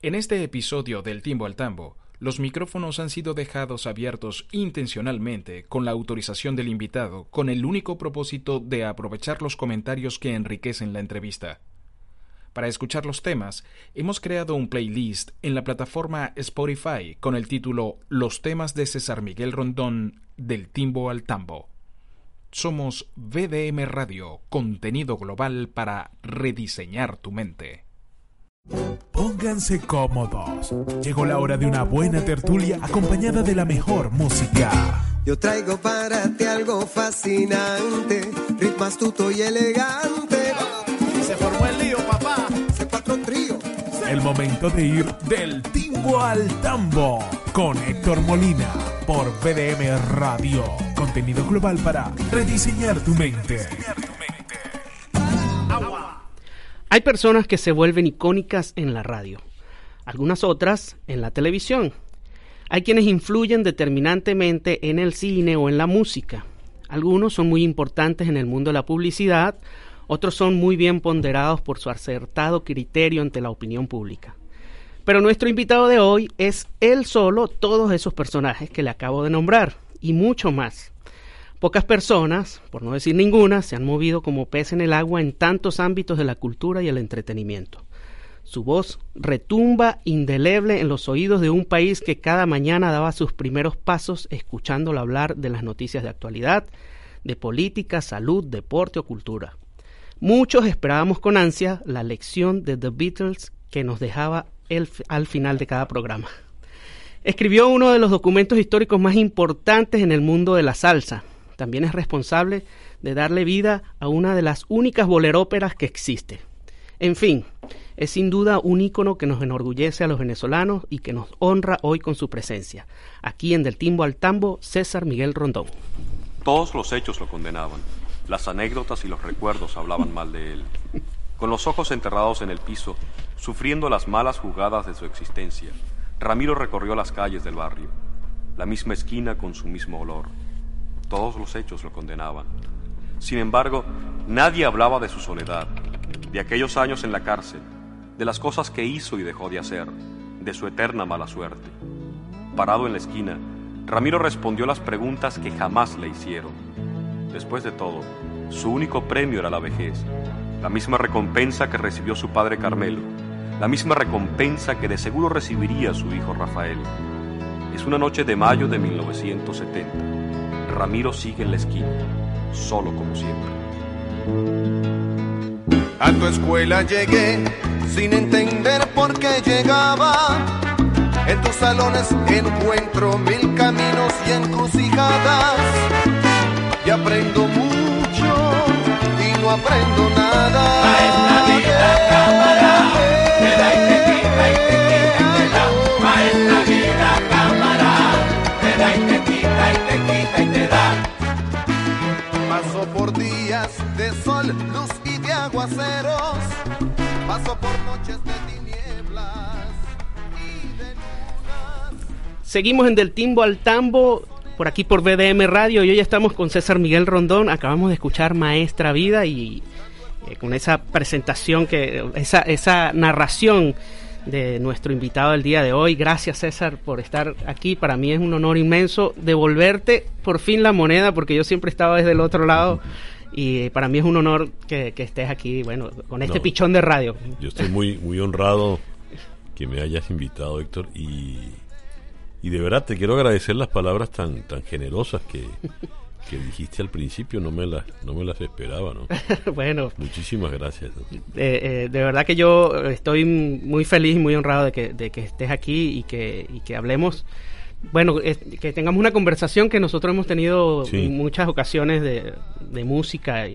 En este episodio del Timbo al Tambo, los micrófonos han sido dejados abiertos intencionalmente con la autorización del invitado con el único propósito de aprovechar los comentarios que enriquecen la entrevista. Para escuchar los temas, hemos creado un playlist en la plataforma Spotify con el título Los temas de César Miguel Rondón del Timbo al Tambo. Somos VDM Radio, contenido global para rediseñar tu mente. Pónganse cómodos. Llegó la hora de una buena tertulia acompañada de la mejor música. Yo traigo para ti algo fascinante, ritmo astuto y elegante. Se formó el lío, papá. C4 trío. El momento de ir del timbo al tambo con Héctor Molina por BDM Radio. Contenido global para rediseñar tu mente. Hay personas que se vuelven icónicas en la radio, algunas otras en la televisión. Hay quienes influyen determinantemente en el cine o en la música. Algunos son muy importantes en el mundo de la publicidad, otros son muy bien ponderados por su acertado criterio ante la opinión pública. Pero nuestro invitado de hoy es él solo todos esos personajes que le acabo de nombrar y mucho más. Pocas personas, por no decir ninguna, se han movido como pez en el agua en tantos ámbitos de la cultura y el entretenimiento. Su voz retumba indeleble en los oídos de un país que cada mañana daba sus primeros pasos escuchándolo hablar de las noticias de actualidad, de política, salud, deporte o cultura. Muchos esperábamos con ansia la lección de The Beatles que nos dejaba al final de cada programa. Escribió uno de los documentos históricos más importantes en el mundo de la salsa, también es responsable de darle vida a una de las únicas boleróperas que existe. En fin, es sin duda un ícono que nos enorgullece a los venezolanos y que nos honra hoy con su presencia. Aquí en Del Timbo al Tambo, César Miguel Rondón. Todos los hechos lo condenaban. Las anécdotas y los recuerdos hablaban mal de él. Con los ojos enterrados en el piso, sufriendo las malas jugadas de su existencia, Ramiro recorrió las calles del barrio, la misma esquina con su mismo olor todos los hechos lo condenaban. Sin embargo, nadie hablaba de su soledad, de aquellos años en la cárcel, de las cosas que hizo y dejó de hacer, de su eterna mala suerte. Parado en la esquina, Ramiro respondió las preguntas que jamás le hicieron. Después de todo, su único premio era la vejez, la misma recompensa que recibió su padre Carmelo, la misma recompensa que de seguro recibiría su hijo Rafael. Es una noche de mayo de 1970. Ramiro sigue en la esquina, solo como siempre. A tu escuela llegué sin entender por qué llegaba. En tus salones encuentro mil caminos y encrucijadas. Y aprendo mucho y no aprendo nada. De sol, luz y de aguaceros. Paso por noches de tinieblas y de lunas. Seguimos en Del Timbo al Tambo, por aquí por BDM Radio, y hoy estamos con César Miguel Rondón. Acabamos de escuchar Maestra Vida y eh, con esa presentación, que esa, esa narración de nuestro invitado del día de hoy. Gracias César por estar aquí. Para mí es un honor inmenso devolverte por fin la moneda porque yo siempre estaba desde el otro lado y para mí es un honor que, que estés aquí, bueno, con este No. pichón de radio. Yo estoy muy, muy honrado que me hayas invitado, Héctor, y, y de verdad te quiero agradecer las palabras tan, tan generosas que, que dijiste al principio, no me las, no me las esperaba, ¿no? bueno, Muchísimas gracias. eh, eh, de verdad que yo estoy muy feliz y muy honrado de que, de que estés aquí y que, y que hablemos. Bueno, es- que tengamos una conversación que nosotros hemos tenido Sí. en muchas ocasiones de, de música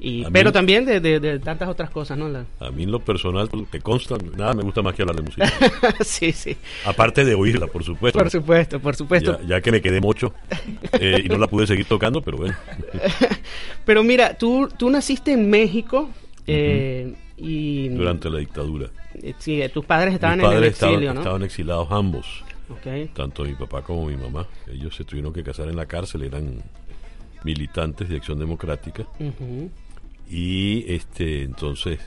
y, pero mí- también de, de- de tantas otras cosas, ¿no? La- A mí en lo personal, te consta, nada me gusta más que hablar de música. sí, sí. Aparte de oírla, por supuesto. Por supuesto, por supuesto. Ya, ya que me quedé mocho eh, y no la pude seguir tocando, pero bueno. Pero mira, tú, tú naciste en México eh, y Durante la dictadura. eh, sí, tus padres estaban Mis padres en el exilio, estaban, ¿no? estaban exilados ambos, Tanto mi papá como mi mamá. Ellos se tuvieron que casar en la cárcel, eran militantes de Acción Democrática. Y este entonces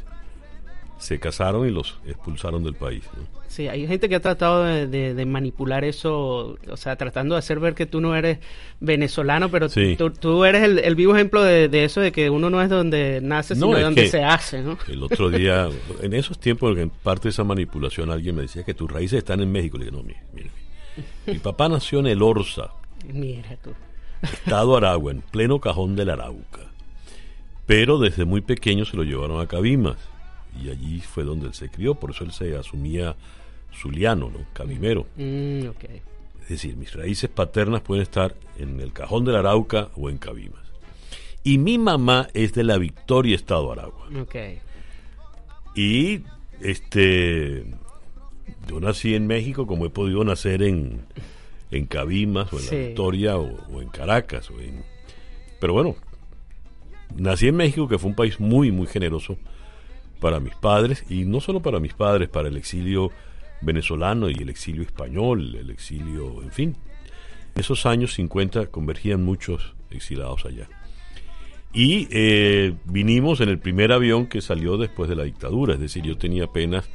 se casaron y los expulsaron del país. ¿no? Sí, hay gente que ha tratado de, de- de manipular eso, o sea, tratando de hacer ver que tú no eres venezolano, pero Sí. tú, tú eres el, el vivo ejemplo de, de eso, de que uno no es donde nace, No, sino es donde se hace, ¿no? El otro día, en esos tiempos, en parte de esa manipulación, alguien me decía que tus raíces están en México. Le dije, no, mire, mire. Mi papá nació en el Orza, Mira tú. Estado Aragua, en pleno cajón del Arauca. Pero desde muy pequeño se lo llevaron a Cabimas. Y allí fue donde él se crió, por eso él se asumía zuliano, ¿no? Cabimero. Mm, ok. Es decir, mis raíces paternas pueden estar en el cajón del Arauca o en Cabimas. Y mi mamá es de la Victoria, Estado Aragua. Y este yo nací en México como he podido nacer en, en Cabimas o en Sí. la Victoria o, o en Caracas. o en- pero bueno, nací en México que fue un país muy, muy generoso para mis padres y no solo para mis padres, para el exilio venezolano y el exilio español, el exilio, en fin. En esos años 50 convergían muchos exilados allá. Y eh, vinimos en el primer avión que salió después de la dictadura, es decir, yo tenía apenas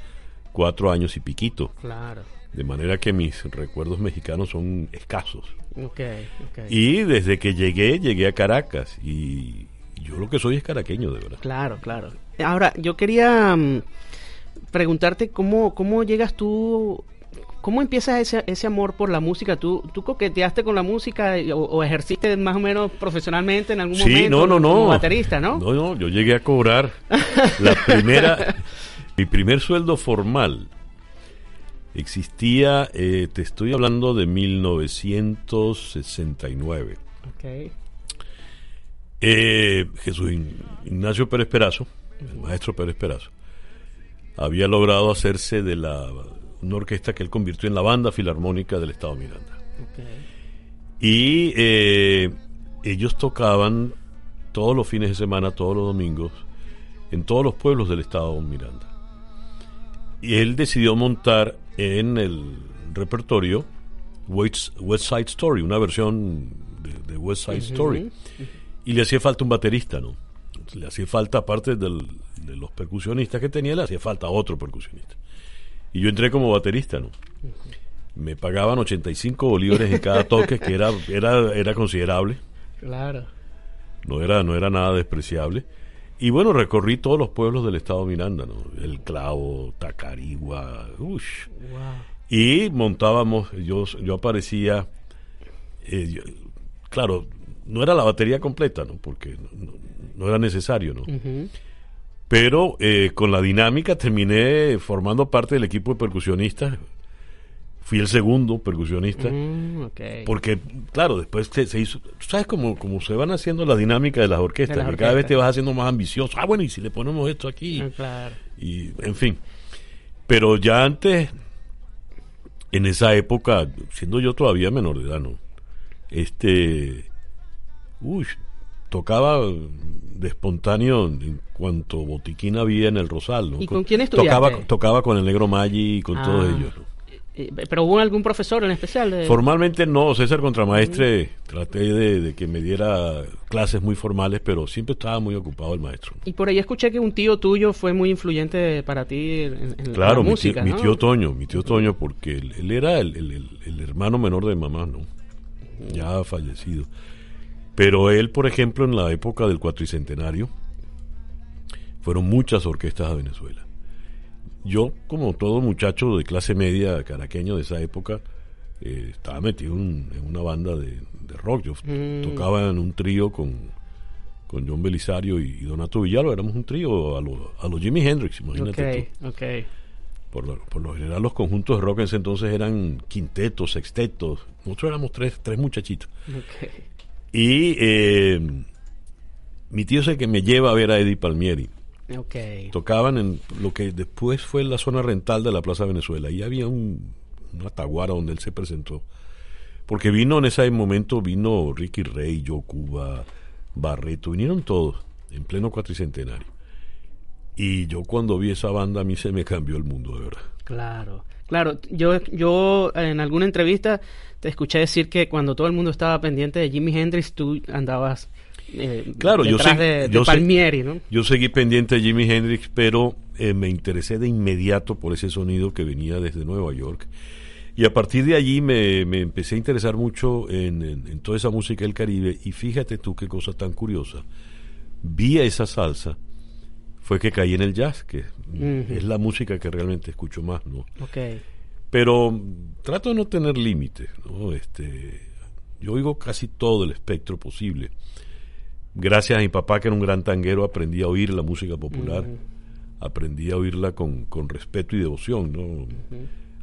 cuatro años y piquito, Claro. de manera que mis recuerdos mexicanos son escasos. Ok, ok. Y desde que llegué, llegué a Caracas y yo lo que soy es caraqueño, de verdad. Claro, claro. Ahora, yo quería mm, preguntarte cómo, cómo llegas tú, cómo empieza ese, ese amor por la música. ¿Tú, tú coqueteaste con la música o, o ejerciste más o menos profesionalmente en algún Sí, momento? no, no, no. Como baterista, ¿no? No, no, yo llegué a cobrar la primera, mi primer sueldo formal. Existía, eh, te estoy hablando de 1969. Ok. Eh, Jesús Ignacio Pérez Perazo, el maestro Pérez Perazo, había logrado hacerse de la una orquesta que él convirtió en la banda filarmónica del Estado Miranda. Y eh, ellos tocaban todos los fines de semana, todos los domingos, en todos los pueblos del estado Miranda. Y él decidió montar en el repertorio West, West Side Story, una versión de, de West Side Story. Y le hacía falta un baterista, ¿no? Le hacía falta, aparte del- de los percusionistas que tenía, le hacía falta otro percusionista. Y yo entré como baterista, ¿no? Me pagaban 85 bolívares en cada toque, que era, era, era considerable, Claro. no era, no era nada despreciable. Y bueno, recorrí todos los pueblos del estado Miranda, ¿no? El Clavo, Tacarigua, ush. Wow. Y montábamos, yo, yo aparecía, eh, yo- claro, no era la batería completa, ¿no? Porque no, no era necesario, ¿no? Pero eh, con la dinámica terminé formando parte del equipo de percusionistas. Fui el segundo percusionista. Mm. Porque, claro, después se, se hizo. ¿tú ¿Sabes cómo, cómo se van haciendo la dinámica de las orquestas? De las que cada vez te vas haciendo más ambicioso. Ah, bueno, y si le ponemos esto aquí. Ah, claro. Y, en fin. Pero ya antes, en esa época, siendo yo todavía menor de edad, ¿no? Este. Uy, tocaba de espontáneo en cuanto botiquín había en el Rosal, ¿no? ¿Y con quién estudiaste? Tocaba, tocaba con el Negro Maggi y con Ah. todos ellos, ¿no? Eh, ¿Pero hubo algún profesor en especial? de- Formalmente no, César Contramaestre, traté de, de que me diera clases muy formales, pero siempre estaba muy ocupado el maestro. Y por ahí escuché que un tío tuyo fue muy influyente para ti en, en Claro, la mi, música, tío, ¿no? mi tío Toño, mi tío Toño, porque él, él era el, el- el- el hermano menor de mamá, ¿no? Ya fallecido. Pero él, por ejemplo, en la época del cuatricentenario, fueron muchas orquestas a Venezuela. Yo, como todo muchacho de clase media caraqueño de esa época, eh, estaba metido en, en una banda de, de rock. Yo Mm. tocaba en un trío con, con John Belisario y, y Donato Villalba. Éramos un trío a lo, a lo Jimi Hendrix, imagínate tú. Ok, ok. Por lo, por lo general los conjuntos de rock en ese entonces eran quintetos, sextetos. Nosotros éramos tres, tres muchachitos. ok. Y eh, mi tío es el que me lleva a ver a Eddie Palmieri. Ok. Tocaban en lo que después fue la zona rental de la Plaza Venezuela. Y había un, una taguara donde él se presentó. Porque vino en ese momento, vino Ricky Rey, Yo Cuba, Barreto, vinieron todos en pleno cuatricentenario. Y yo cuando vi esa banda a mí se me cambió el mundo, de verdad. Claro, claro. Yo, yo en alguna entrevista te escuché decir que cuando todo el mundo estaba pendiente de Jimi Hendrix, tú andabas eh, Claro, yo, detrás sé- de, de yo Palmieri, ¿no? yo seguí pendiente de Jimi Hendrix, pero eh, me interesé de inmediato por ese sonido que venía desde Nueva York. Y a partir de allí me, me empecé a interesar mucho en, en- en toda esa música del Caribe. Y fíjate tú qué cosa tan curiosa. Vi a esa salsa, fue que caí en el jazz, que es la música que realmente escucho más, ¿no? Pero trato de no tener límites, ¿no? Este, yo oigo casi todo el espectro posible. Gracias a mi papá, que era un gran tanguero, aprendí a oír la música popular. Aprendí a oírla con, con respeto y devoción, ¿no?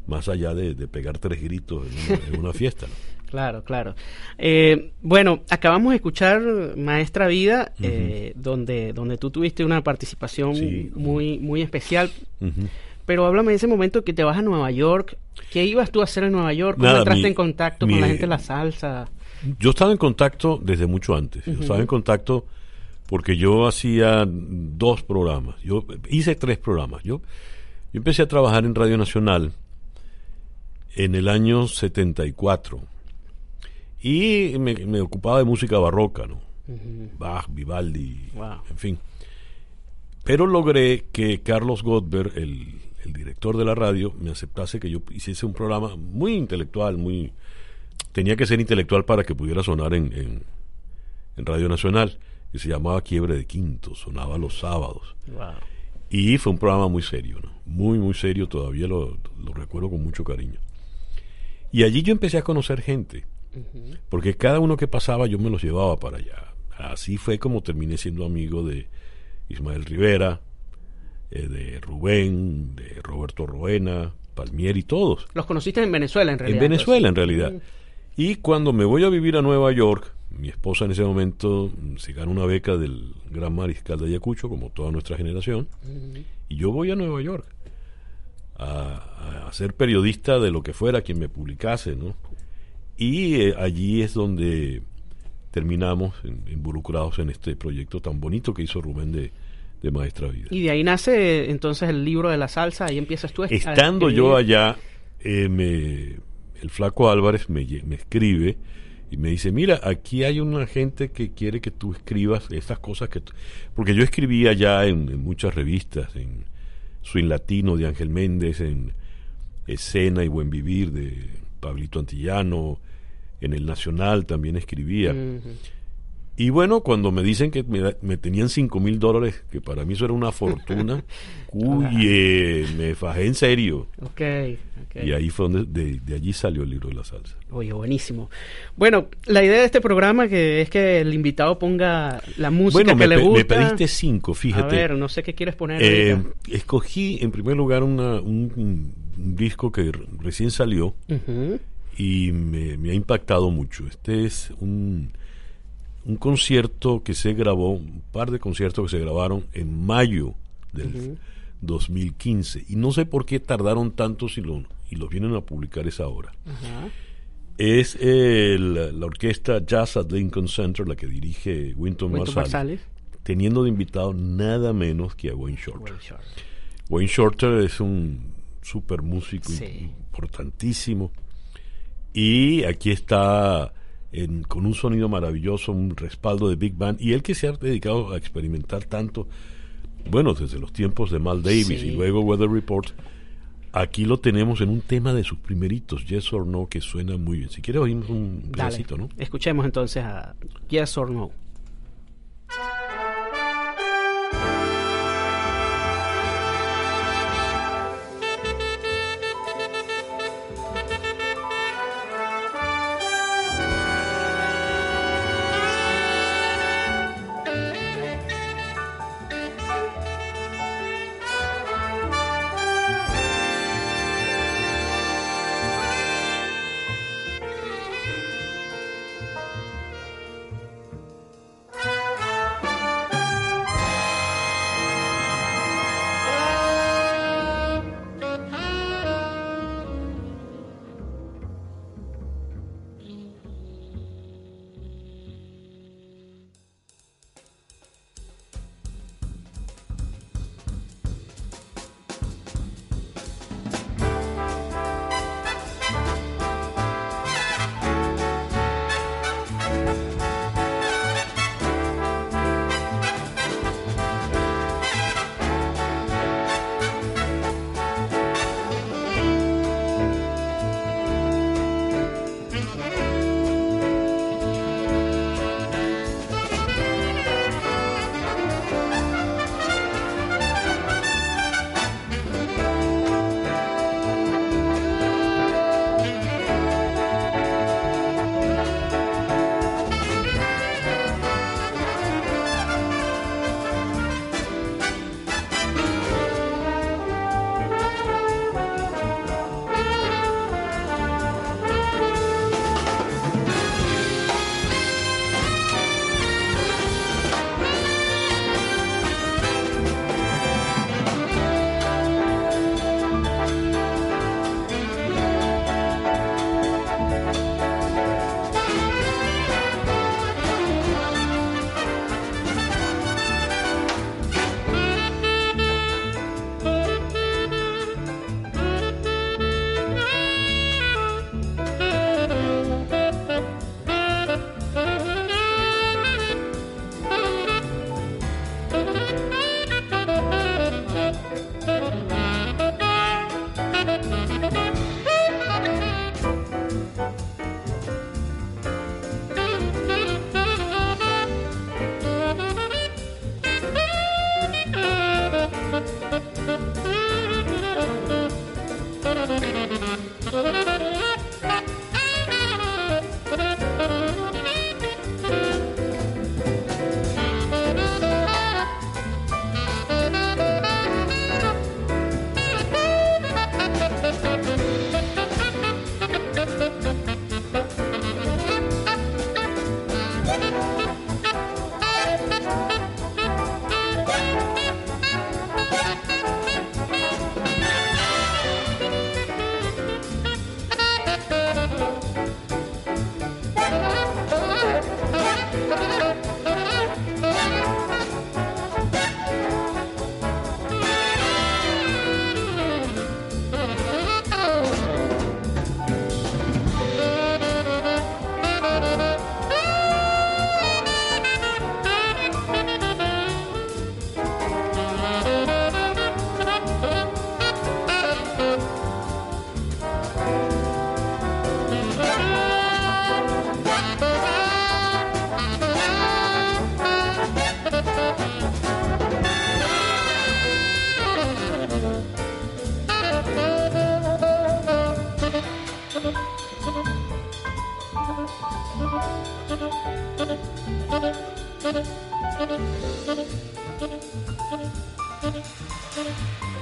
Más allá de, de pegar tres gritos en una, en una fiesta. ¿no? Claro, claro. Eh, bueno, acabamos de escuchar Maestra Vida, eh, donde, donde tú tuviste una participación Sí. muy, muy especial. Pero háblame de ese momento que te vas a Nueva York. ¿Qué ibas tú a hacer en Nueva York? ¿Cómo Nada, entraste mi- en contacto mi- con la gente de la salsa? Yo estaba en contacto desde mucho antes. Yo estaba en contacto porque yo hacía dos programas. Yo hice tres programas. Yo, yo empecé a trabajar en Radio Nacional en el año 74 y me, me ocupaba de música barroca, ¿no? Bach, Vivaldi, Wow. en fin. Pero logré que Carlos Goldberg, el, el director de la radio, me aceptase que yo hiciese un programa muy intelectual, muy tenía que ser intelectual para que pudiera sonar en, en, en Radio Nacional, que se llamaba Quiebre de Quinto, sonaba los sábados. Wow. Y fue un programa muy serio, ¿no? Muy, muy serio, todavía lo, lo recuerdo con mucho cariño. Y allí yo empecé a conocer gente, porque cada uno que pasaba yo me los llevaba para allá. Así fue como terminé siendo amigo de Ismael Rivera, eh, de Rubén, de Roberto Roena, Palmieri, todos. Los conociste en Venezuela, en realidad. En Venezuela, en pues. realidad. Y cuando me voy a vivir a Nueva York, mi esposa en ese momento mm, se gana una beca del Gran Mariscal de Ayacucho, como toda nuestra generación, y yo voy a Nueva York a, a ser periodista de lo que fuera quien me publicase, ¿no? Y eh, allí es donde terminamos en- involucrados en este proyecto tan bonito que hizo Rubén de, de Maestra Vida. Y de ahí nace entonces el libro de la salsa, ahí empiezas tú a a Estando yo allá, eh, me- el flaco Álvarez me, me escribe y me dice, mira, aquí hay una gente que quiere que tú escribas estas cosas que... tú-". Porque yo escribía ya en, en muchas revistas, en Swing Latino de Ángel Méndez, en Escena y Buen Vivir de Pablito Antillano, en El Nacional también escribía. Y bueno, cuando me dicen que me, me tenían cinco mil dólares, que para mí eso era una fortuna, uy, me fajé en serio. Ok, ok. Y ahí fue donde, de, de allí salió el libro de la salsa. Oye, buenísimo. Bueno, la idea de este programa que es que el invitado ponga la música bueno, que me, le pe- me gusta. pediste cinco, fíjate. A ver, no sé qué quieres poner. Eh, escogí en primer lugar una- un, un disco que re- recién salió y me, me ha impactado mucho. Este es un, un concierto que se grabó, un par de conciertos que se grabaron en mayo del 2015. Y no sé por qué tardaron tanto si lo, y los vienen a publicar esa hora. Es el- la orquesta Jazz at Lincoln Center, la que dirige Winton Winton Marsalis, teniendo de invitado nada menos que a Wayne Shorter. Well, sure. Wayne Shorter es un super músico Sí. importantísimo. Y aquí está en- con un sonido maravilloso, un respaldo de Big Band. Y él que se ha dedicado a experimentar tanto, bueno, desde los tiempos de Mal Davis Sí. y luego Weather Report, aquí lo tenemos en un tema de sus primeritos, Yes or No, que suena muy bien. Si quieres oímos un Dale. pedacito, ¿no? Escuchemos entonces a Yes or No. Thank you.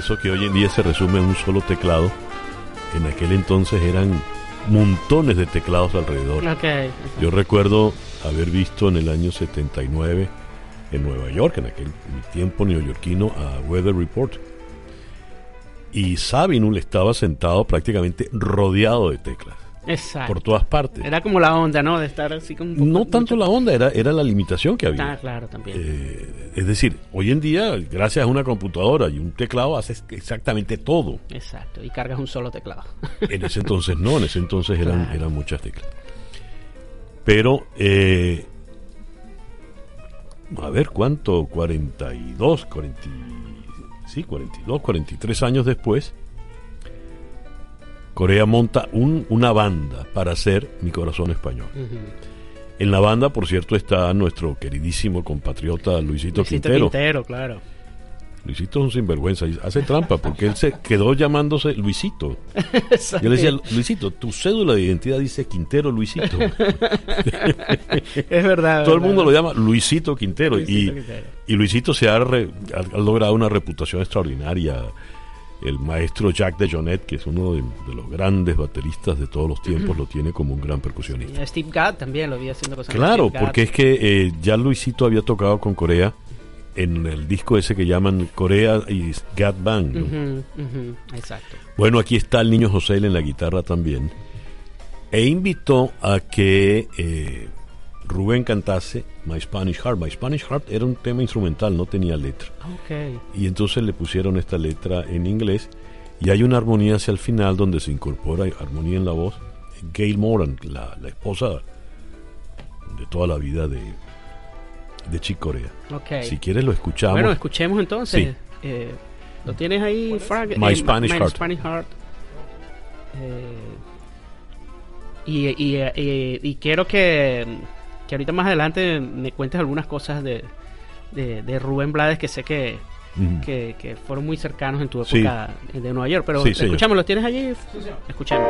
Eso que hoy en día se resume en un solo teclado, en aquel entonces eran montones de teclados alrededor. Yo recuerdo haber visto en el año 79 en Nueva York, en aquel tiempo neoyorquino, a Weather Report. Y Sabinul estaba sentado prácticamente rodeado de teclas, Exacto. por todas partes. Era como la onda, ¿no? De estar así como un poco- No tanto la onda, era, era la limitación que había. Ah, claro, también. Eh, es decir, hoy en día, gracias a una computadora y un teclado, haces exactamente todo. Exacto. Y cargas un solo teclado. En ese entonces no, en ese entonces eran, Claro. eran muchas teclas. Pero, eh, a ver, ¿cuánto? 42, 40, y- sí, 42, 43 años después, Corea monta un- una banda para hacer Mi Corazón Español. En la banda, por cierto, está nuestro queridísimo compatriota Luisito, Luisito Quintero. Quintero, claro. Luisito es un sinvergüenza, y hace trampa porque él se quedó llamándose Luisito. Yo le decía, Luisito, tu cédula de identidad dice Quintero Luisito. Es verdad. Todo el mundo lo llama Luisito Quintero. Luisito y, Quintero. y Luisito se ha, re- ha logrado una reputación extraordinaria. El maestro Jack de Jonet, que es uno de, de los grandes bateristas de todos los tiempos, lo tiene como un gran percusionista. Steve Gadd también lo vi haciendo cosas. Claro, Gadd. porque es que eh, ya Luisito había tocado con Corea en el disco ese que llaman Corea y Gat Band. exacto. Bueno, aquí está el niño José en la guitarra también. E invitó a que eh, Rubén cantase My Spanish Heart. My Spanish Heart era un tema instrumental, no tenía letra. Ok. Y entonces le pusieron esta letra en inglés. Y hay una armonía hacia el final donde se incorpora armonía en la voz. Gail Moran, la, la esposa de toda la vida de, de Chick Corea. Ok. Si quieres lo escuchamos. Bueno, escuchemos entonces. Sí. Eh, ¿Lo tienes ahí, Frank? My Eh, Spanish My Heart. Spanish Heart. Eh, y, y, y quiero que, que ahorita más adelante me cuentes algunas cosas de, de, de Rubén Blades que sé que, que, que fueron muy cercanos en tu Sí. época de Nueva York. Pero Sí, escuchamos, ¿los tienes allí? Escuchemos.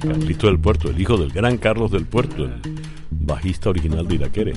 Carlito del Puerto, el hijo del gran Carlos del Puerto, el bajista original de Iraquere.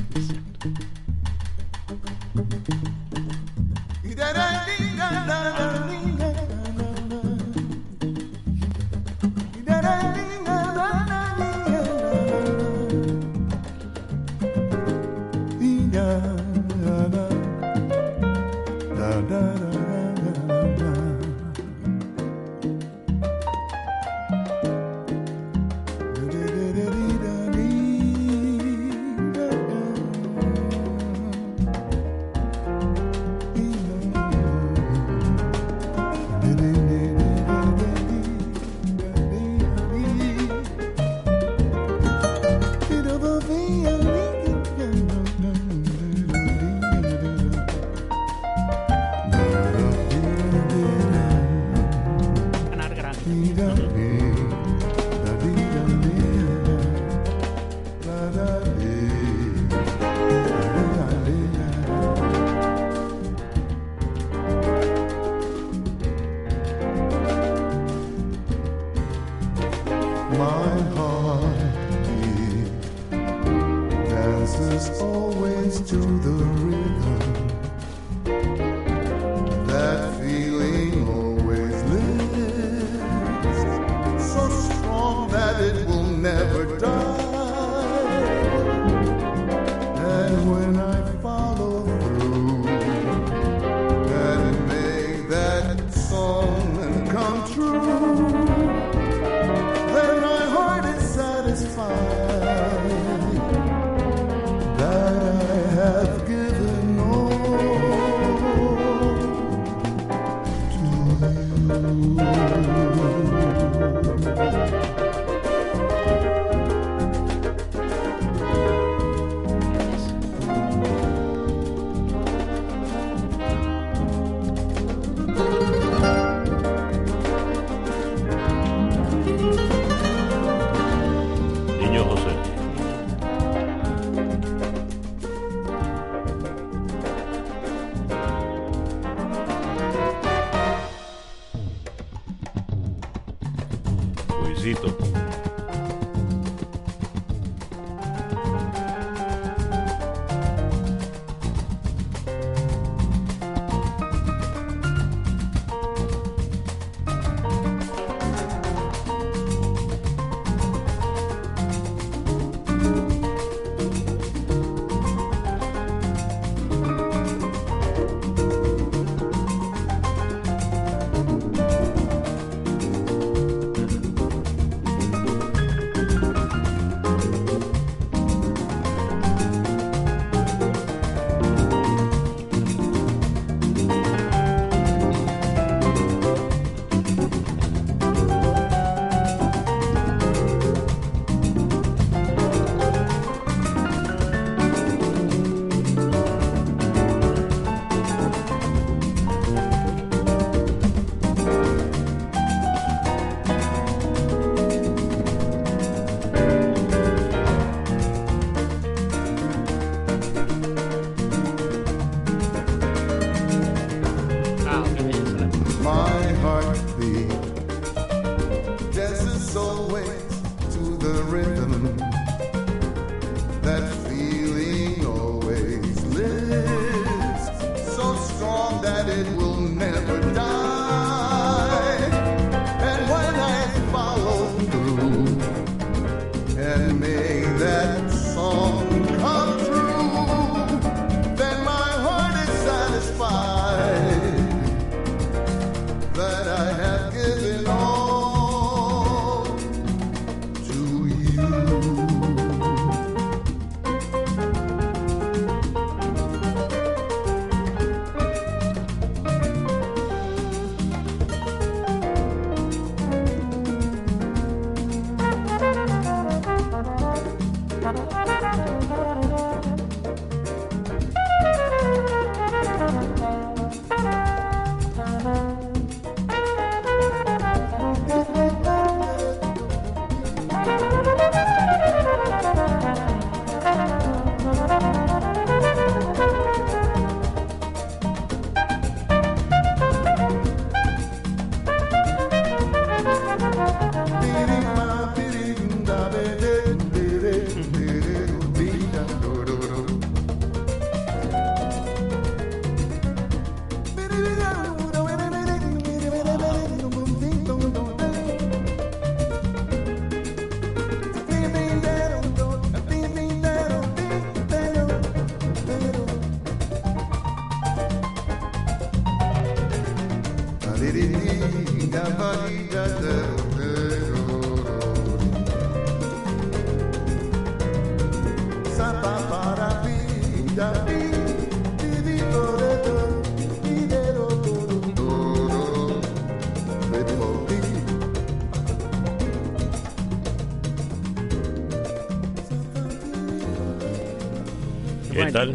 ¿Qué tal?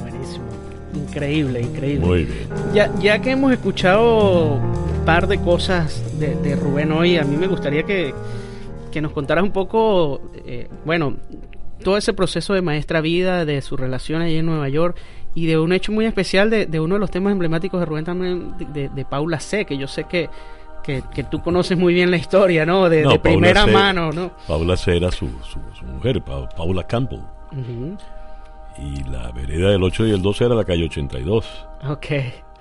Buenísimo. Increíble, increíble. Muy bien. Ya, ya que hemos escuchado un par de cosas de, de Rubén hoy, a mí me gustaría que, que nos contaras un poco, eh, bueno, todo ese proceso de maestra vida, de su relación allí en Nueva York y de un hecho muy especial de, de uno de los temas emblemáticos de Rubén también, de, de- Paula C, que yo sé que, que, que tú conoces muy bien la historia, ¿no? De, No, de Paula primera C- mano, ¿no? Paula C era su, su, su mujer, Pa- Paula Campbell. Ujú. Y la vereda del 8 y el 12 era la calle 82, Ok,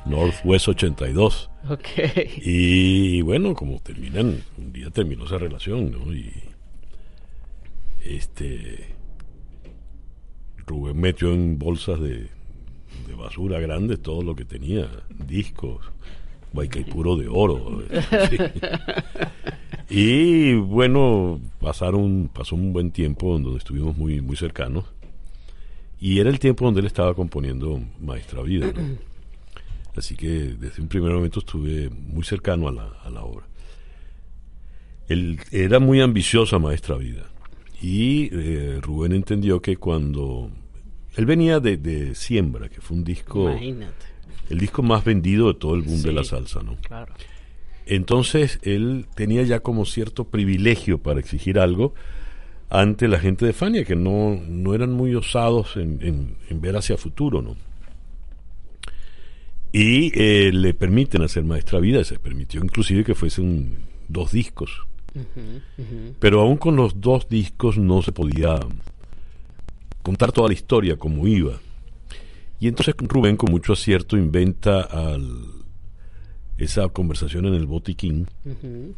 Northwest 82. ok. Y bueno, como terminan, un día terminó esa relación, ¿no? Y este Rubén metió en bolsas de, de basura grandes todo lo que tenía, discos, puro de oro. sí. Y bueno, pasaron, pasó un buen tiempo donde estuvimos muy, muy cercanos. Y era el tiempo donde él estaba componiendo Maestra Vida. ¿no? Así que desde un primer momento estuve muy cercano a la, a la obra. Él era muy ambiciosa Maestra Vida. Y eh, Rubén entendió que cuando... Él venía de, de Siembra, que fue un disco, Imagínate. el disco más vendido de todo el boom de la salsa, ¿no? Claro. Entonces él tenía ya como cierto privilegio para exigir algo ante la gente de Fania, que no, no eran muy osados en, en- en ver hacia futuro, ¿no? Y eh, le permiten hacer Maestra Vida, se permitió inclusive que fuesen dos discos. Pero aún con los dos discos no se podía contar toda la historia como iba. Y entonces Rubén con mucho acierto inventa al, esa conversación en el botiquín, Ujú.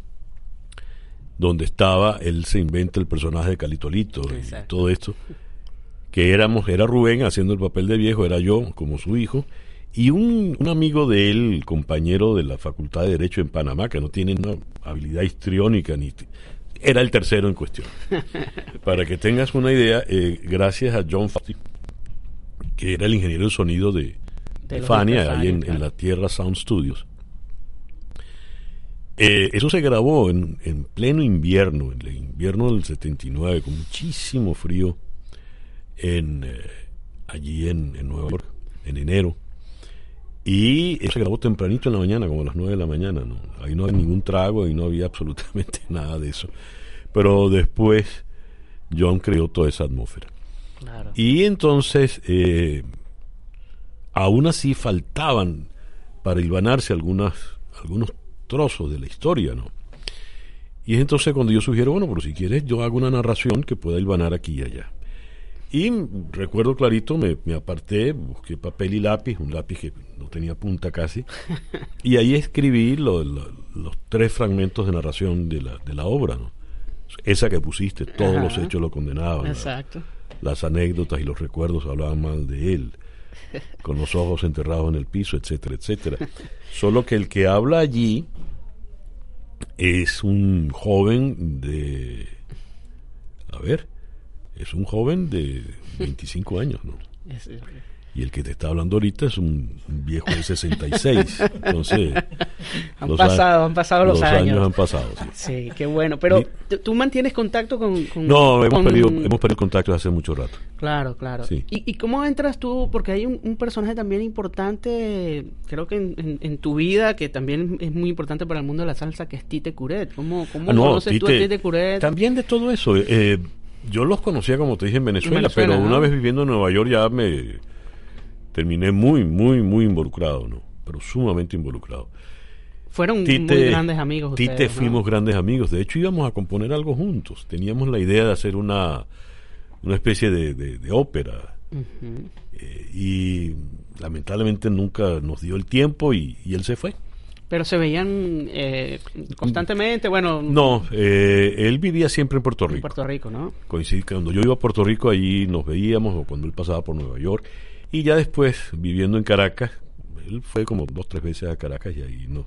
Donde estaba, él se inventa el personaje de Calitolito y todo esto, que éramos, era Rubén haciendo el papel de viejo, era yo como su hijo, y un, un amigo de él, compañero de la Facultad de Derecho en Panamá, que no tiene una habilidad histriónica, ni era el tercero en cuestión. Para que tengas una idea, eh, gracias a John Fawcett, que era el ingeniero de sonido de, De de los Fania, ahí en, en la Tierra Sound Studios. Eh, eso se grabó en, en pleno invierno, en el invierno del 79, con muchísimo frío en, eh, allí en, en Nueva York, en enero. Y eso se grabó tempranito en la mañana, como a las 9 de la mañana. ¿no? Ahí no había ningún trago y no había absolutamente nada de eso. Pero después John creó toda esa atmósfera. Claro. Y entonces, eh, aún así faltaban para hilvanarse algunas, algunos trozos de la historia, ¿no? Y es entonces cuando yo sugiero, bueno, pero si quieres, yo hago una narración que pueda hilvanar aquí y allá. Y recuerdo clarito, me, me aparté, busqué papel y lápiz, un lápiz que no tenía punta casi, y ahí escribí lo- lo- los tres fragmentos de narración de la, de la obra, ¿no? Esa que pusiste, todos Ajá. los hechos lo condenaban. la- Exacto. las anécdotas y los recuerdos hablaban mal de él, con los ojos enterrados en el piso, etcétera, etcétera. Solo que el que habla allí es un joven de... A ver, es un joven de 25 años, ¿no? Y el que te está hablando ahorita es un, viejo de 66. Entonces... Han pasado, a- han pasado los años. han pasado, sí. Sí, qué bueno. Pero ¿tú- tú mantienes contacto con... con- No, hemos con- perdido, hemos perdido contacto hace mucho rato. Claro, claro. Sí. ¿Y, y cómo entras tú? Porque hay un, un personaje también importante, creo que en, en- en tu vida, que también es muy importante para el mundo de la salsa, que es Tite Curet. ¿Cómo, cómo Ah, no, conoces tú a Tite, Tite Curet? También de todo eso. eh, yo los conocía, como te dije, en Venezuela, Venezuela, pero ¿no? una vez viviendo en Nueva York ya me terminé muy, muy, muy involucrado, ¿no? Pero sumamente involucrado. Fueron muy grandes amigos Tite ustedes, ¿no? fuimos grandes amigos. De hecho, íbamos a componer algo juntos. Teníamos la idea de hacer una, una especie de, de- de ópera. Eh, y lamentablemente nunca nos dio el tiempo y, y él se fue. Pero se veían eh, constantemente, bueno, No, eh, él vivía siempre en Puerto en Rico. Puerto Rico, ¿no? coincidir cuando yo iba a Puerto Rico ahí nos veíamos o cuando él pasaba por Nueva York y ya después viviendo en Caracas él fue como dos tres veces a Caracas y ahí nos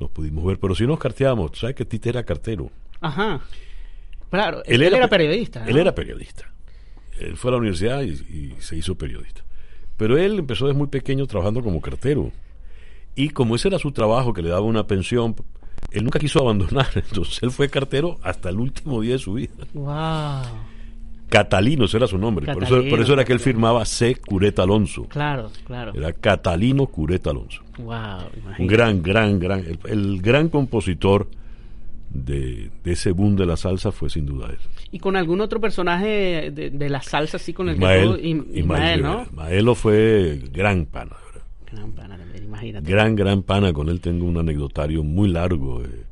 nos pudimos ver, pero sí nos carteábamos. ¿Sabes que Tite era cartero? Ajá. Claro, él, era, periodista. Él era periodista. Él fue a la universidad y, y se hizo periodista. Pero él empezó desde muy pequeño trabajando como cartero. Y como ese era su trabajo, que le daba una pensión, él nunca quiso abandonar. Entonces él fue cartero hasta el último día de su vida. Wow. Catalino, ese era su nombre. por, eso, por eso era que él firmaba C. Cureta Alonso. Claro, claro. Era Catalino Cureta Alonso. Wow. Un gran, gran, gran. El, el gran compositor de, de, ese boom de la salsa fue sin duda él. ¿Y con algún otro personaje de, de la salsa así con el Ismael, que tú, Ismael, Ismael, ¿no? Ismaelo fue gran pana. ¿verdad? Gran pana también, imagínate. Gran, gran pana. Con él tengo un anecdotario muy largo. Eh,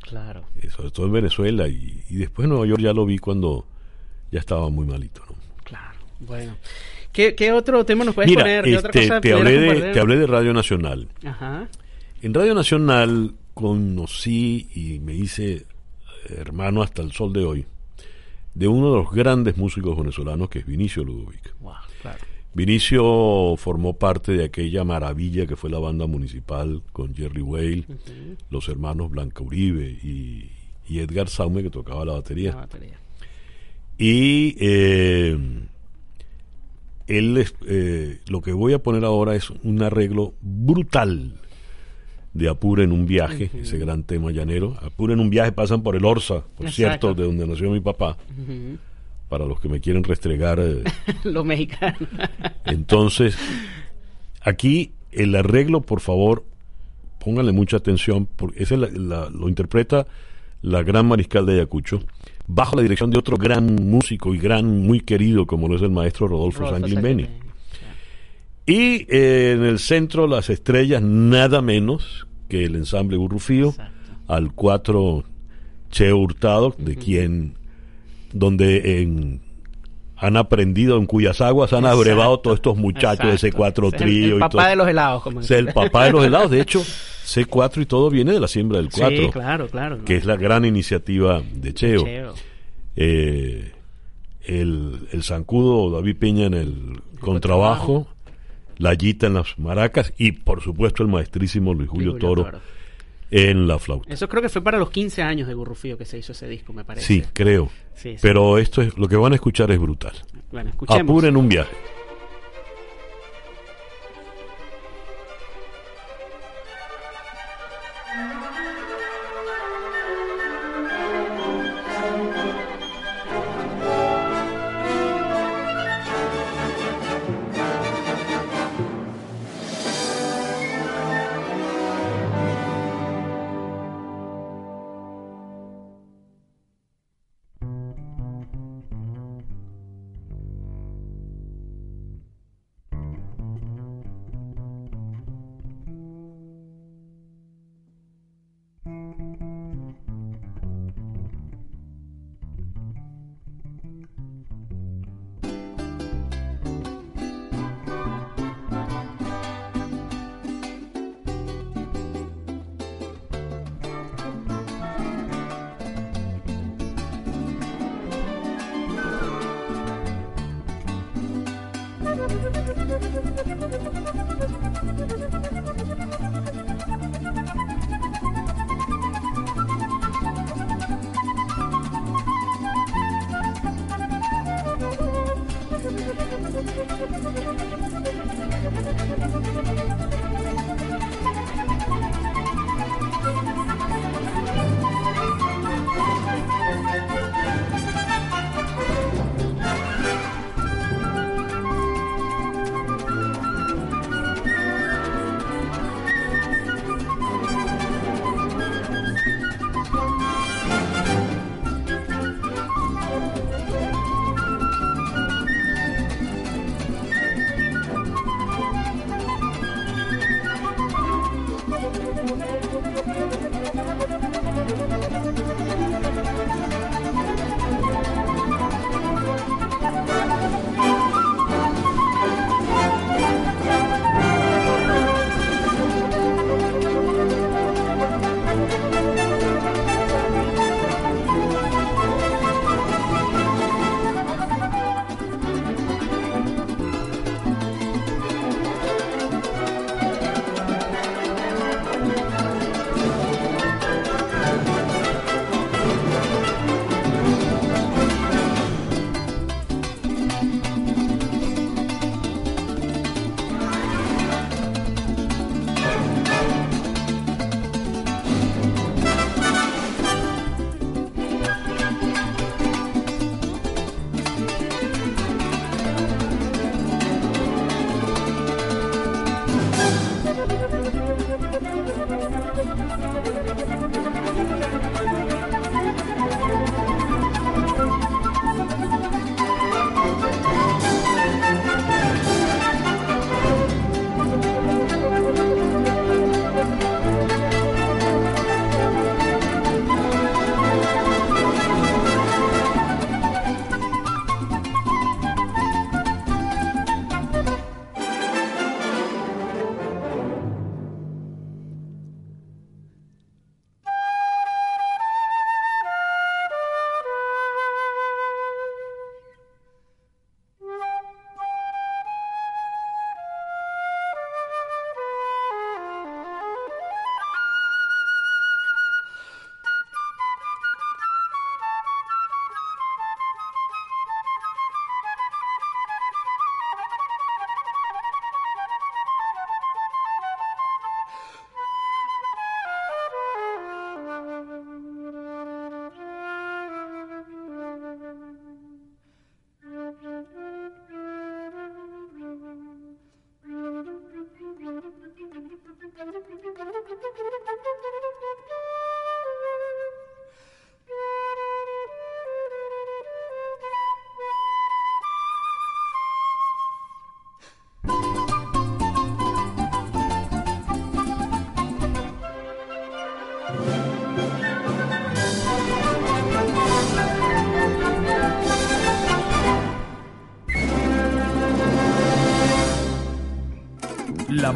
claro. eh, sobre todo en Venezuela. Y, y, después en Nueva York ya lo vi cuando ya estaba muy malito. ¿no? Claro. Bueno. ¿Qué, ¿Qué, otro tema nos puedes Mira, poner? ¿Qué este, otra cosa te, hablé de, te hablé de Radio Nacional. Ajá. En Radio Nacional conocí y me hice hermano hasta el sol de hoy de uno de los grandes músicos venezolanos que es Vinicio Ludovic. Wow, claro. Vinicio formó parte de aquella maravilla que fue la banda municipal con Jerry Whale, uh -huh. los hermanos Blanca Uribe y, y, Edgar Saume que tocaba la batería. La batería. Y eh, él eh, lo que voy a poner ahora es un arreglo brutal de Apura en un viaje, uh -huh. ese gran tema llanero. Apura en un viaje pasan por el Orsa, por Exacto. cierto, de donde nació mi papá. Uh -huh. Para los que me quieren restregar. Eh. los mexicanos. Entonces, aquí el arreglo, por favor, pónganle mucha atención, porque ese la, la, lo interpreta la gran mariscal de Ayacucho, bajo la dirección de otro gran músico y gran, muy querido, como lo es el maestro Rodolfo, Rodolfo Sanguilmeni. Y eh, en el centro, las estrellas, nada menos que el ensamble Burrufío, Exacto. al cuatro Che Hurtado, de uh -huh. quien, donde en, han aprendido, en cuyas aguas han Exacto. abrevado todos estos muchachos Exacto. de ese cuatro trío. El, el papá y todo. de los helados, como es el papá de los helados. De hecho, C4 y todo viene de la siembra del 4. Sí, claro, claro. Que no. es la gran iniciativa de Cheo. Cheo. Eh, el, el zancudo David Peña en el, el contrabajo la Yita en las maracas y por supuesto el maestrísimo Luis Julio, Julio Toro, Toro, en la flauta. Eso creo que fue para los 15 años de Gurrufío que se hizo ese disco, me parece. Sí, creo. Sí, sí. Pero esto es lo que van a escuchar es brutal. Bueno, escuchemos. Apuren un viaje.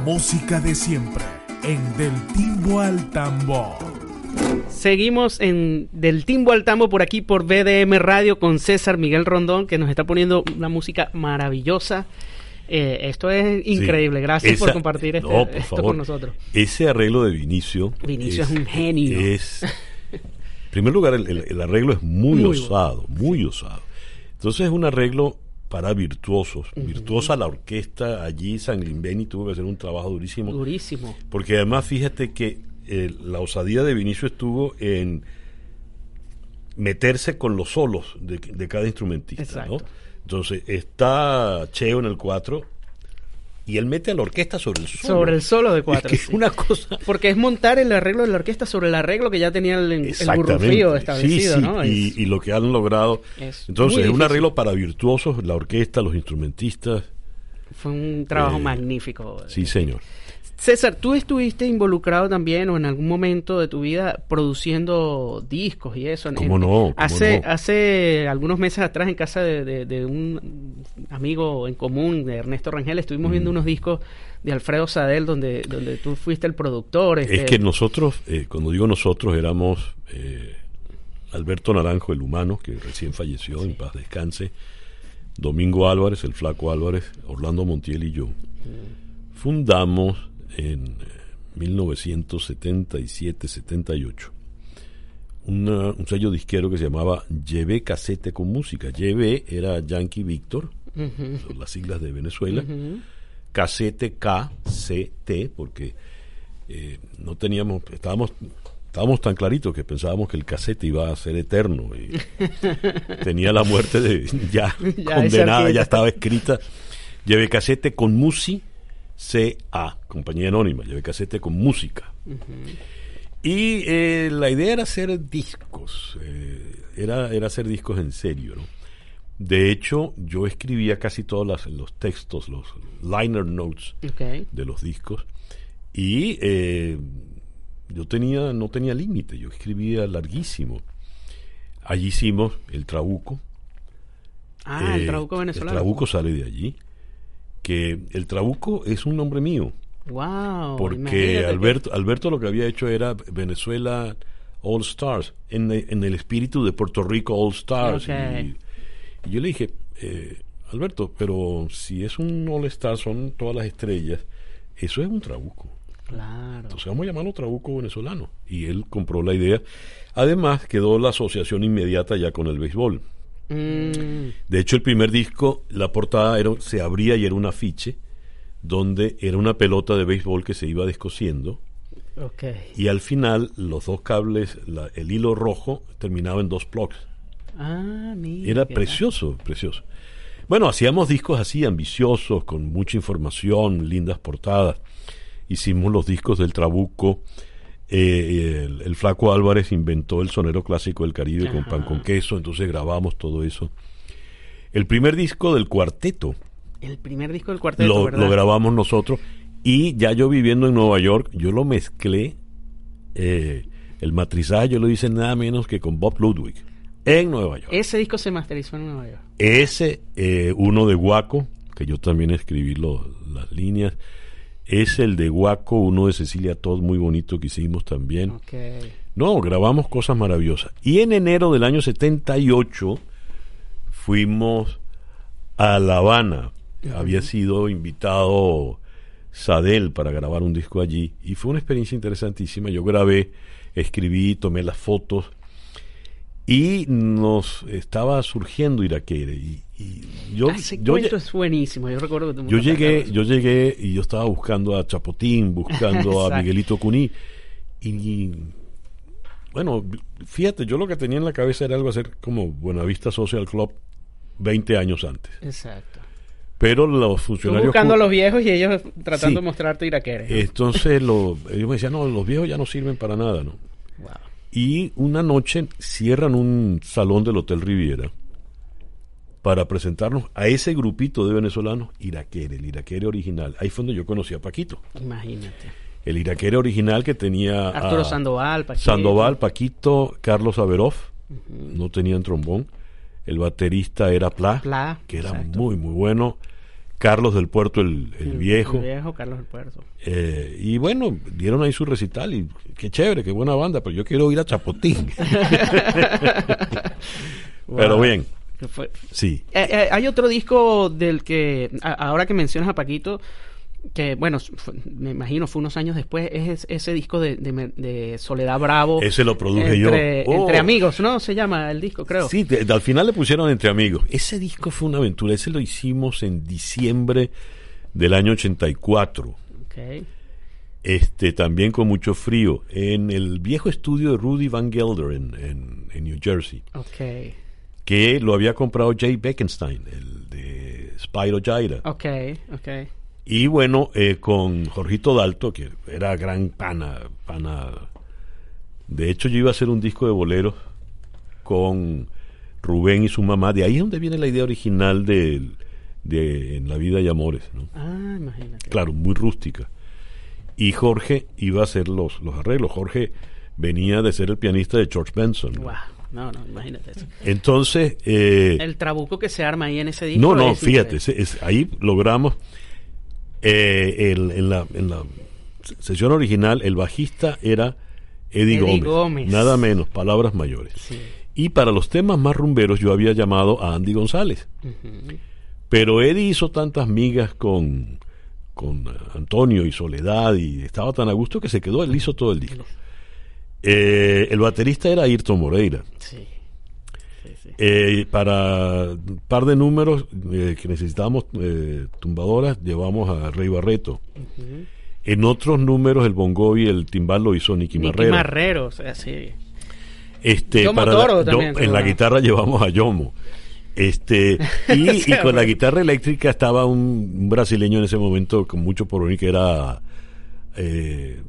Música de siempre en Del Timbo al Tambo. Seguimos en Del Timbo al Tambo por aquí por BDM Radio con César Miguel Rondón que nos está poniendo una música maravillosa. Eh, esto es increíble. Gracias por compartir este- no, por esto favor. con nosotros. Ese arreglo de Vinicio. Vinicio es un genio. Es, en primer lugar, el, el- el arreglo es muy, Muy osado, muy osado. Entonces es un arreglo para virtuosos. Virtuosa la orquesta. Allí San Glimbeni tuvo que hacer un trabajo durísimo. Durísimo. Porque además fíjate que eh, la osadía de Vinicio estuvo en meterse con los solos de, de cada instrumentista. Exacto. ¿no? Entonces está Cheo en el 4 y él mete a la orquesta sobre el solo. Sobre el solo de cuatro. Es que sí. una cosa... Porque es montar el arreglo de la orquesta sobre el arreglo que ya tenía el, el burrufío establecido, sí, ¿no? y, Es- y lo que han logrado. es Entonces, es un arreglo para virtuosos, la orquesta, los instrumentistas. Fue un trabajo Eh, magnífico. Sí, señor. César, ¿tú estuviste involucrado también o en algún momento de tu vida produciendo discos y eso? ¿Cómo en- no? ¿Cómo hace, no? hace algunos meses atrás en casa de, de- de un amigo en común, de Ernesto Rangel, estuvimos Mm. viendo unos discos de Alfredo Sadel donde, donde tú fuiste el productor. Es este, que nosotros, eh, cuando digo nosotros, éramos eh, Alberto Naranjo, el humano, que recién falleció, en paz descanse, Domingo Álvarez, el flaco Álvarez, Orlando Montiel y yo. Fundamos en eh, 1977-78 una- un sello disquero que se llamaba Llevé Casete con Música. Llevé era Yankee Víctor, son las siglas de Venezuela. Casete KCT, porque eh, no teníamos, estábamos, estábamos tan claritos que pensábamos que el casete iba a ser eterno. Y tenía la muerte de ya, Ya, condenada, ya estaba escrita. Llevé casete con Musi CA, compañía anónima, llevé casete con música. Y eh, la idea era hacer discos, eh, era, era hacer discos en serio, ¿no? De hecho, yo escribía casi todos las- los textos, los liner notes de los discos y eh, yo tenía no tenía límite, yo escribía larguísimo. Allí hicimos el Trabuco. Ah, el Eh, trabuco venezolano. El Trabuco sale de allí. Que el Trabuco es un nombre mío. Wow. Porque que- Alberto, Alberto lo que había hecho era Venezuela All Stars, en, el- en el espíritu de Puerto Rico All Stars. Y yo le dije, eh, Alberto, pero si es un All Star, son todas las estrellas, eso es un trabuco. Claro. Entonces vamos a llamarlo trabuco venezolano. Y él compró la idea. Además, quedó la asociación inmediata ya con el béisbol. Mm, De hecho, el primer disco, la portada era, se abría y era un afiche donde era una pelota de béisbol que se iba descosiendo y al final los dos cables, la- el hilo rojo terminaba en dos plugs. Ah, mira. Era precioso, precioso. Bueno, hacíamos discos así ambiciosos, con mucha información, lindas portadas. Hicimos los discos del Trabuco. Eh, el, el Flaco Álvarez inventó el sonero clásico del Caribe con pan con queso, entonces grabamos todo eso. El primer disco del cuarteto. El primer disco del cuarteto, lo, ¿verdad? lo grabamos nosotros y ya yo viviendo en Nueva York, yo lo mezclé, eh, el matrizaje yo lo hice nada menos que con Bob Ludwig en Nueva York. Ese disco se masterizó en Nueva York. Ese, eh, uno de Guaco, que yo también escribí lo- las líneas, es el de Guaco, uno de Cecilia Todd, muy bonito que hicimos también. No, grabamos cosas maravillosas. Y en enero del año 78 fuimos a La Habana. Había sido invitado Sadel para grabar un disco allí y fue una experiencia interesantísima. Yo grabé, escribí, tomé las fotos y nos estaba surgiendo Iraquere y, y yo, Ah, Ese yo, cuento lle- es buenísimo. Yo recuerdo que tú yo llegué, yo llegué y yo estaba buscando a Chapotín, buscando a. Miguelito Cuní y bueno, fíjate, yo lo que tenía en la cabeza era algo hacer como Buenavista Social Club 20 años antes. Exacto. Pero los Tú funcionarios buscando a los viejos y ellos tratando Sí. de mostrarte Iraquere. ¿no? entonces lo- ellos me decían, "No, los viejos ya no sirven para nada, ¿no?" Wow. Y una noche cierran un salón del Hotel Riviera para presentarnos a ese grupito de venezolanos, Iraquere, el Iraquere original. Ahí fue donde yo conocí a Paquito. Imagínate. El Iraquere original que tenía Arturo a Sandoval, Paquito. Sandoval, Paquito, Carlos Averoff, no tenían trombón. El baterista era Pla, Pla, que era exacto. muy, muy bueno. Carlos del Puerto el, el viejo. El viejo Carlos del Puerto. Eh, y bueno, dieron ahí su recital y qué chévere, qué buena banda, pero yo quiero ir a Chapotín. pero bien, fue- sí. Eh, eh, hay otro disco del que, a- ahora que mencionas a Paquito, que bueno, fue- me imagino fue unos años después, es, es- ese disco de, de- de Soledad Bravo. Ese lo produje entre, yo. Oh. Entre amigos, ¿no? Se llama el disco, creo. Sí, al final le pusieron entre amigos. Ese disco fue una aventura, ese lo hicimos en diciembre del año 84. Ok. Este, también con mucho frío, en el viejo estudio de Rudy Van Gelder en, en- en New Jersey, Ok. Que lo había comprado Jay Beckenstein, el de Spyro Gyra. Ok, ok. Y bueno, eh, con Jorgito Dalto, que era gran pana, pana. De hecho, yo iba a hacer un disco de boleros con Rubén y su mamá. De ahí es donde viene la idea original de, de En la vida y amores. ¿no? Ah, imagínate. Claro, muy rústica. Y Jorge iba a hacer los, los arreglos. Jorge venía de ser el pianista de George Benson. Wow. No, no, imagínate eso. Entonces, eh, El trabuco que se arma ahí en ese disco. no, no, es fíjate, increíble. es- es- ahí logramos eh, el- en, la, en la sesión original el bajista era Eddie, Eddie Gómez, Gómez. nada menos, palabras mayores. Sí. Y para los temas más rumberos yo había llamado a Andy González, pero Eddie hizo tantas migas con, con Antonio y Soledad y estaba tan a gusto que se quedó, él hizo todo el disco. Eh, el baterista era Ayrton Moreira. Sí. Sí, sí. Eh, para un par de números eh, que necesitábamos eh, tumbadoras, llevamos a Rey Barreto. En otros números, el bongo y el timbal lo hizo Nicky, Nicky Marrero. Marrero, o sea, sí. Este, Yomo para Toro la- también, yo- creo, en la guitarra llevamos a Yomo. Este, y, O sea, y con la guitarra eléctrica estaba un, un brasileño en ese momento con mucho porvenir que era eh,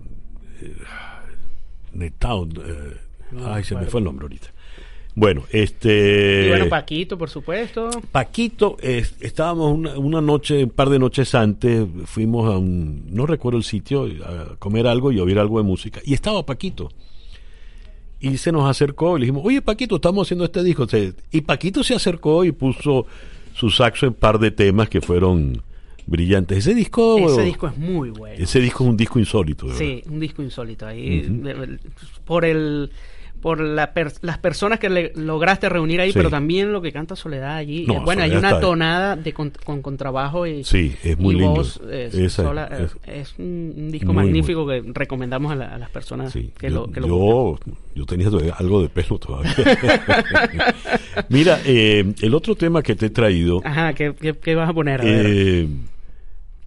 Netao, eh, ay, se me fue el nombre ahorita. Bueno, este Y bueno, Paquito, por supuesto. Paquito, eh, estábamos una, una noche, un par de noches antes, fuimos a un, no recuerdo el sitio, a comer algo y oír algo de música. Y estaba Paquito. Y se nos acercó y le dijimos, oye Paquito, estamos haciendo este disco. Y Paquito se acercó y puso su saxo en par de temas que fueron brillantes. Ese disco, Ese disco es muy bueno. ese disco es un disco insólito. Sí, un disco insólito ahí. por el por la per- las personas que le lograste reunir ahí, Sí. pero también lo que canta Soledad allí. No, Eh, bueno, hay una tonada de con, con contrabajo y, Sí, es muy y lindo. voz, eh, Esa- sola, eh, es- es, un, disco muy, magnífico que recomendamos a, la- a las personas Sí, que, yo, lo, que lo yo, yo tenía algo de pelo todavía. Mira, eh, el otro tema que te he traído. Ajá, ¿qué, qué, qué vas a poner? A ver.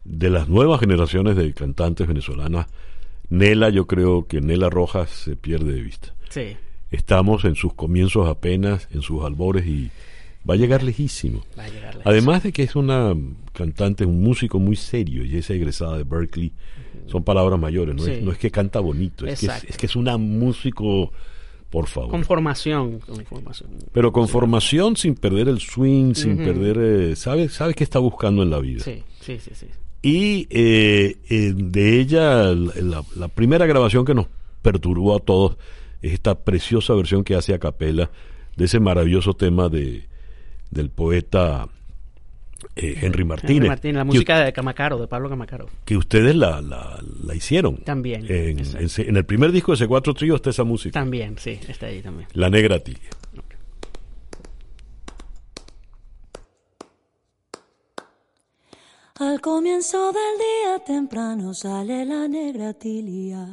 De las nuevas generaciones de cantantes venezolanas, Nela, yo creo que Nela Rojas se pierde de vista. sí, Estamos en sus comienzos apenas, en sus albores y va a llegar lejísimo. va a llegar la- Además de que es una cantante, un músico muy serio y es egresada de Berkeley, son palabras mayores, no, es, no es que canta bonito, es que es, es que es una músico, por favor. Con formación. Con formación. Pero con formación sin perder el swing, sin perder, eh, ¿sabe, sabe qué está buscando en la vida. Sí, sí, sí, sí. Y eh, eh, de ella, la, la primera grabación que nos perturbó a todos es esta preciosa versión que hace a capela de ese maravilloso tema de del poeta eh, Henry Martínez. Henry Martínez, la que- música de Camacaro, de Pablo Camacaro. que ustedes la, la, la hicieron. También, En, en el primer disco de C4 Trío está esa música. También, sí, está ahí también. La Negra Tibia. Al comienzo del día temprano sale la negra tilia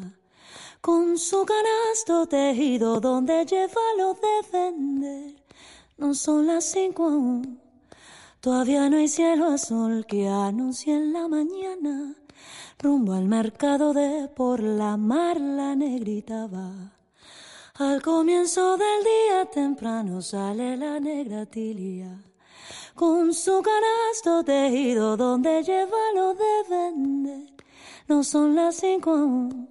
con su canasto tejido donde lleva lo de vender. No son las cinco aún, todavía no hay cielo azul que anuncie en la mañana. Rumbo al mercado de por la mar la negrita va. Al comienzo del día temprano sale la negra tilia con su canasto tejido donde lleva lo de vender. No son las cinco aún,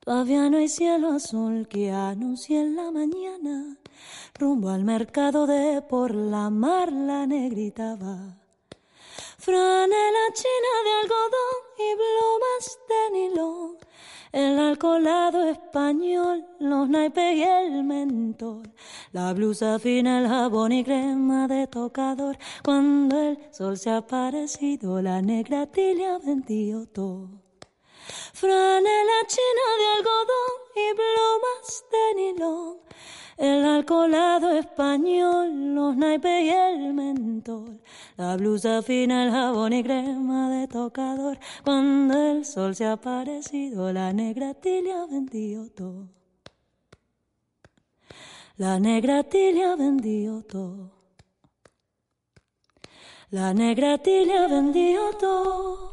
todavía no hay cielo azul que anuncie en la mañana. Rumbo al mercado de por la mar la negrita va. Franela china de algodón y plumas de nilón. El alcoholado español, los naipes y el mentol. La blusa fina, el jabón y crema de tocador. Cuando el sol se ha aparecido, la negra tilia vendió todo. Franela china de algodón y plumas de nilón. El alcoholado español, los naipes y el mentol. La blusa fina, el jabón y crema de tocador. Cuando el sol se ha aparecido, la negra tilia vendió todo. La negra tilia vendió todo. La negra tilia vendió todo.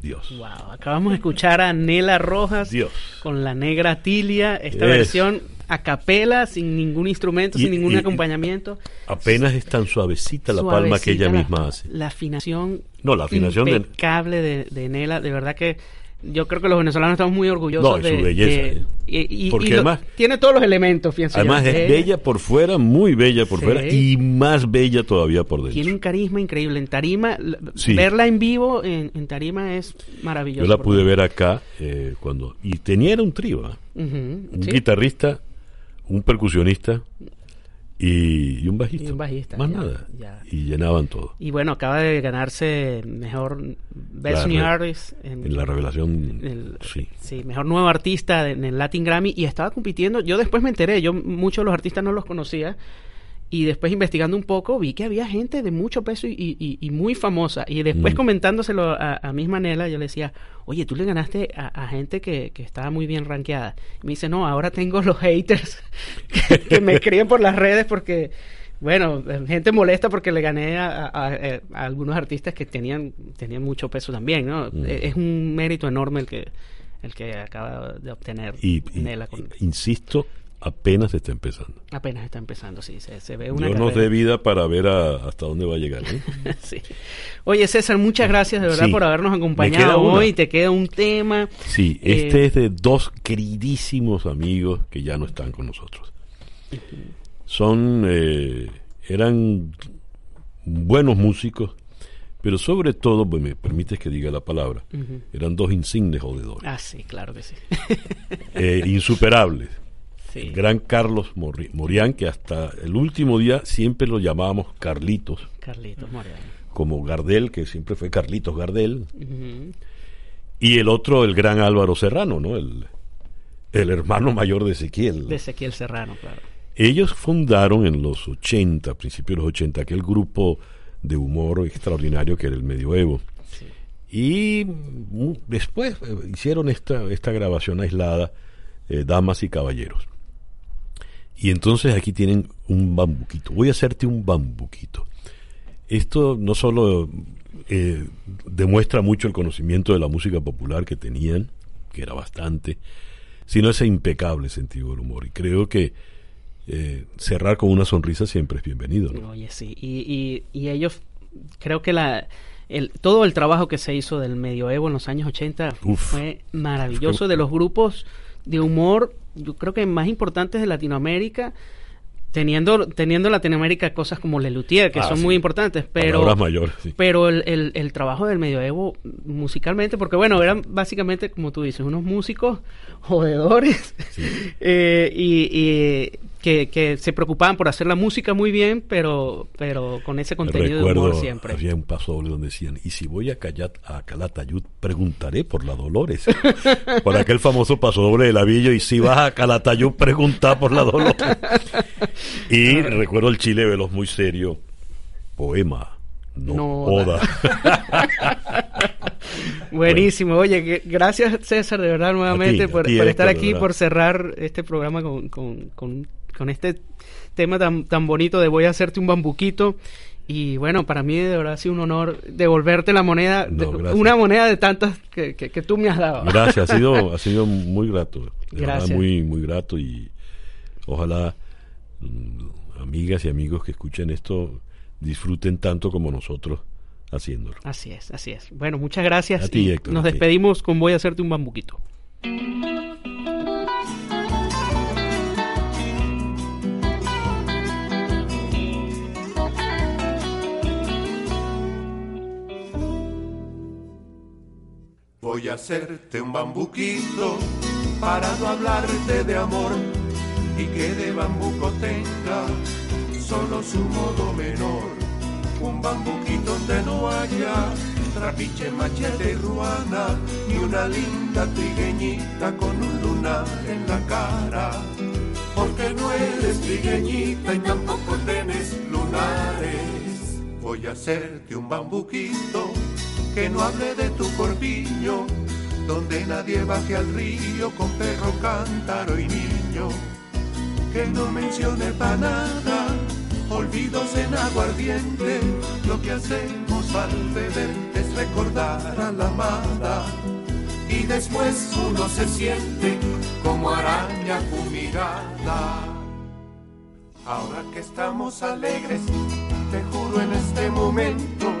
Dios. Wow, acabamos de escuchar a Nela Rojas Dios. con la negra Tilia, esta Es. versión a capela, sin ningún instrumento, Y- sin ningún y- acompañamiento. Apenas es tan suavecita la palma que ella la- misma hace. La afinación, No, la afinación de- impecable de, de Nela, de verdad que yo creo que los venezolanos estamos muy orgullosos No, y su de, belleza, de- ¿eh? y, Porque y lo- además- tiene todos los elementos, fíjense. Además yo, es de- bella por fuera, muy bella por Sí. fuera y más bella todavía por dentro. Tiene un carisma increíble. En tarima, Sí. verla en vivo en, en tarima es maravilloso. Yo la pude ver acá eh, cuando y tenía era un trío, ¿ah? Un sí. guitarrista, un percusionista y, y un bajista. Y un bajista, Más ya, nada. ya. Y llenaban todo. Y bueno, acaba de ganarse mejor Best New Artist En la revelación, el- sí. Sí, mejor nuevo artista en el Latin Grammy y estaba compitiendo. Yo después me enteré, yo muchos de los artistas no los conocía y después investigando un poco vi que había gente de mucho peso y, y- y muy famosa. Y después Mm. comentándoselo a, a Miss Manela, yo le decía, oye, tú le ganaste a, a gente que, que estaba muy bien rankeada. Y me dice, no, ahora tengo los haters que, que me escriben por las redes porque... Bueno, gente molesta porque le gané a, a- a- a algunos artistas que tenían, tenían mucho peso también, ¿no? Mm. Es un mérito enorme el que, el que acaba de obtener y- Nela con- insisto, apenas está empezando. apenas está empezando, sí, se, se ve una no carrera. dé vida para ver a- hasta dónde va a llegar. ¿eh? Sí. Oye, César, muchas gracias de verdad Sí. por habernos acompañado hoy. Te queda un tema. Sí, Eh, este es de dos queridísimos amigos que ya no están con nosotros. Son, eh, eran buenos músicos, pero sobre todo, pues me permites que diga la palabra, eran dos insignes jodedores, Ah, sí, claro que sí. eh, insuperables. Sí. El gran Carlos Morri- Morián, que hasta el último día siempre lo llamábamos Carlitos, Carlitos Moreno. como Gardel, que siempre fue Carlitos Gardel, y el otro, el gran Álvaro Serrano, ¿no? El, el hermano mayor de Ezequiel. De Ezequiel Serrano, claro. Ellos fundaron en los 80, principios de los 80, aquel grupo de humor extraordinario que era el Medioevo. Y mm, después eh, hicieron esta, esta grabación aislada, eh, Damas y Caballeros. Y entonces aquí tienen un bambuquito. Voy a hacerte un bambuquito. Esto no solo eh, demuestra mucho el conocimiento de la música popular que tenían, que era bastante, sino ese impecable sentido del humor. Y creo que eh, cerrar con una sonrisa siempre es bienvenido. ¿no? Oye, sí. Y, y, y ellos, creo que la, el, todo el trabajo que se hizo del medioevo en los años 80 Uf. fue maravilloso. De los grupos de humor, yo creo que más importantes de Latinoamérica. Teniendo, teniendo en Latinoamérica cosas como Lelutier, que Ah, son sí. muy importantes, pero sí. pero el, el, el trabajo del medioevo musicalmente, porque bueno, eran básicamente, como tú dices, unos músicos jodedores eh, y, y que, que se preocupaban por hacer la música muy bien, pero, pero con ese contenido de humor siempre. había un paso doble donde decían, y si voy a, Cayat, a Calatayud, preguntaré por la Dolores. por aquel famoso paso doble de Lavillo, y si vas a Calatayud, pregunta por la Dolores. y recuerdo el Chile Veloz muy serio, poema, no, No, oda. Buenísimo, oye, gracias César, de verdad, nuevamente, ti, por, por estar aquí, verdad. por cerrar este programa con, con, con, con este tema tan, tan bonito de voy a hacerte un bambuquito. Y bueno, para mí de verdad ha sido un honor devolverte la moneda, No, una moneda de tantas que, que, que tú me has dado. Gracias, ha sido, ha sido muy grato. Gracias. muy, muy grato y ojalá mm, amigas y amigos que escuchen esto disfruten tanto como nosotros haciéndolo. Así es, así es. Bueno, muchas gracias. A ti, Héctor, nos despedimos con voy a hacerte un bambuquito. Voy a hacerte un bambuquito para no hablarte de amor. y que de bambuco tenga solo su modo menor. Un bambuquito donde no haya trapiche, machete y ruana y una linda trigueñita con un lunar en la cara. Porque no eres trigueñita y tampoco tienes lunares. Voy a hacerte un bambuquito que no hable de tu corpiño, donde nadie baje al río con perro, cántaro y niño. Que no mencione para nada olvidos en aguardiente, lo que hacemos al beber es recordar a la amada. Y después uno se siente como araña fumigada. Ahora que estamos alegres, te juro en este momento,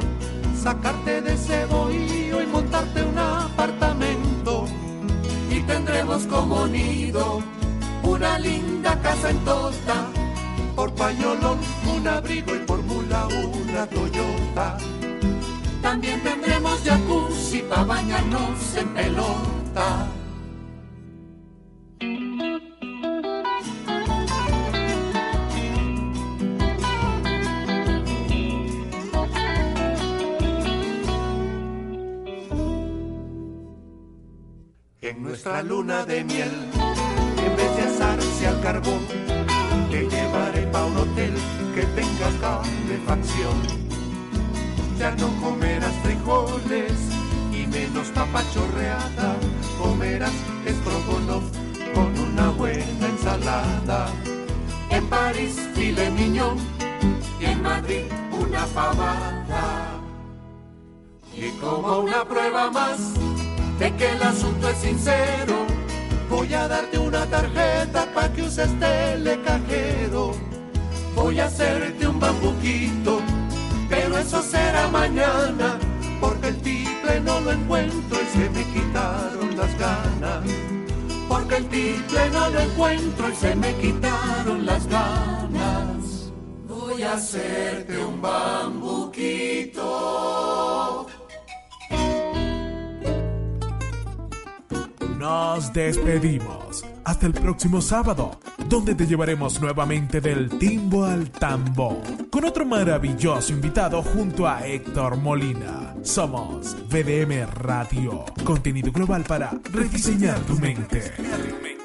sacarte de ese bohío y montarte un apartamento. Y tendremos como nido una linda casa en Tota por pañolón un abrigo y por mula una Toyota. También tendremos jacuzzi para bañarnos en pelota. Nuestra luna de miel, en vez de asarse al carbón, te llevaré pa' un hotel que tenga calefacción. Ya no comerás frijoles y menos papa chorreada, comerás estrogonoff con una buena ensalada. En París, filet mignon y en Madrid, una fabada. Y como una prueba más de que el asunto es sincero, Voy a darte una tarjeta para que uses telecajero. Voy a hacerte un bambuquito, pero eso será mañana, porque el tiple no lo encuentro y se me quitaron las ganas. Porque el tiple no lo encuentro y se me quitaron las ganas. Voy a hacerte un bambuquito. Nos despedimos. Hasta el próximo sábado, donde te llevaremos nuevamente del timbo al tambo, con otro maravilloso invitado junto a Héctor Molina. Somos VDM Radio, contenido global para rediseñar tu mente.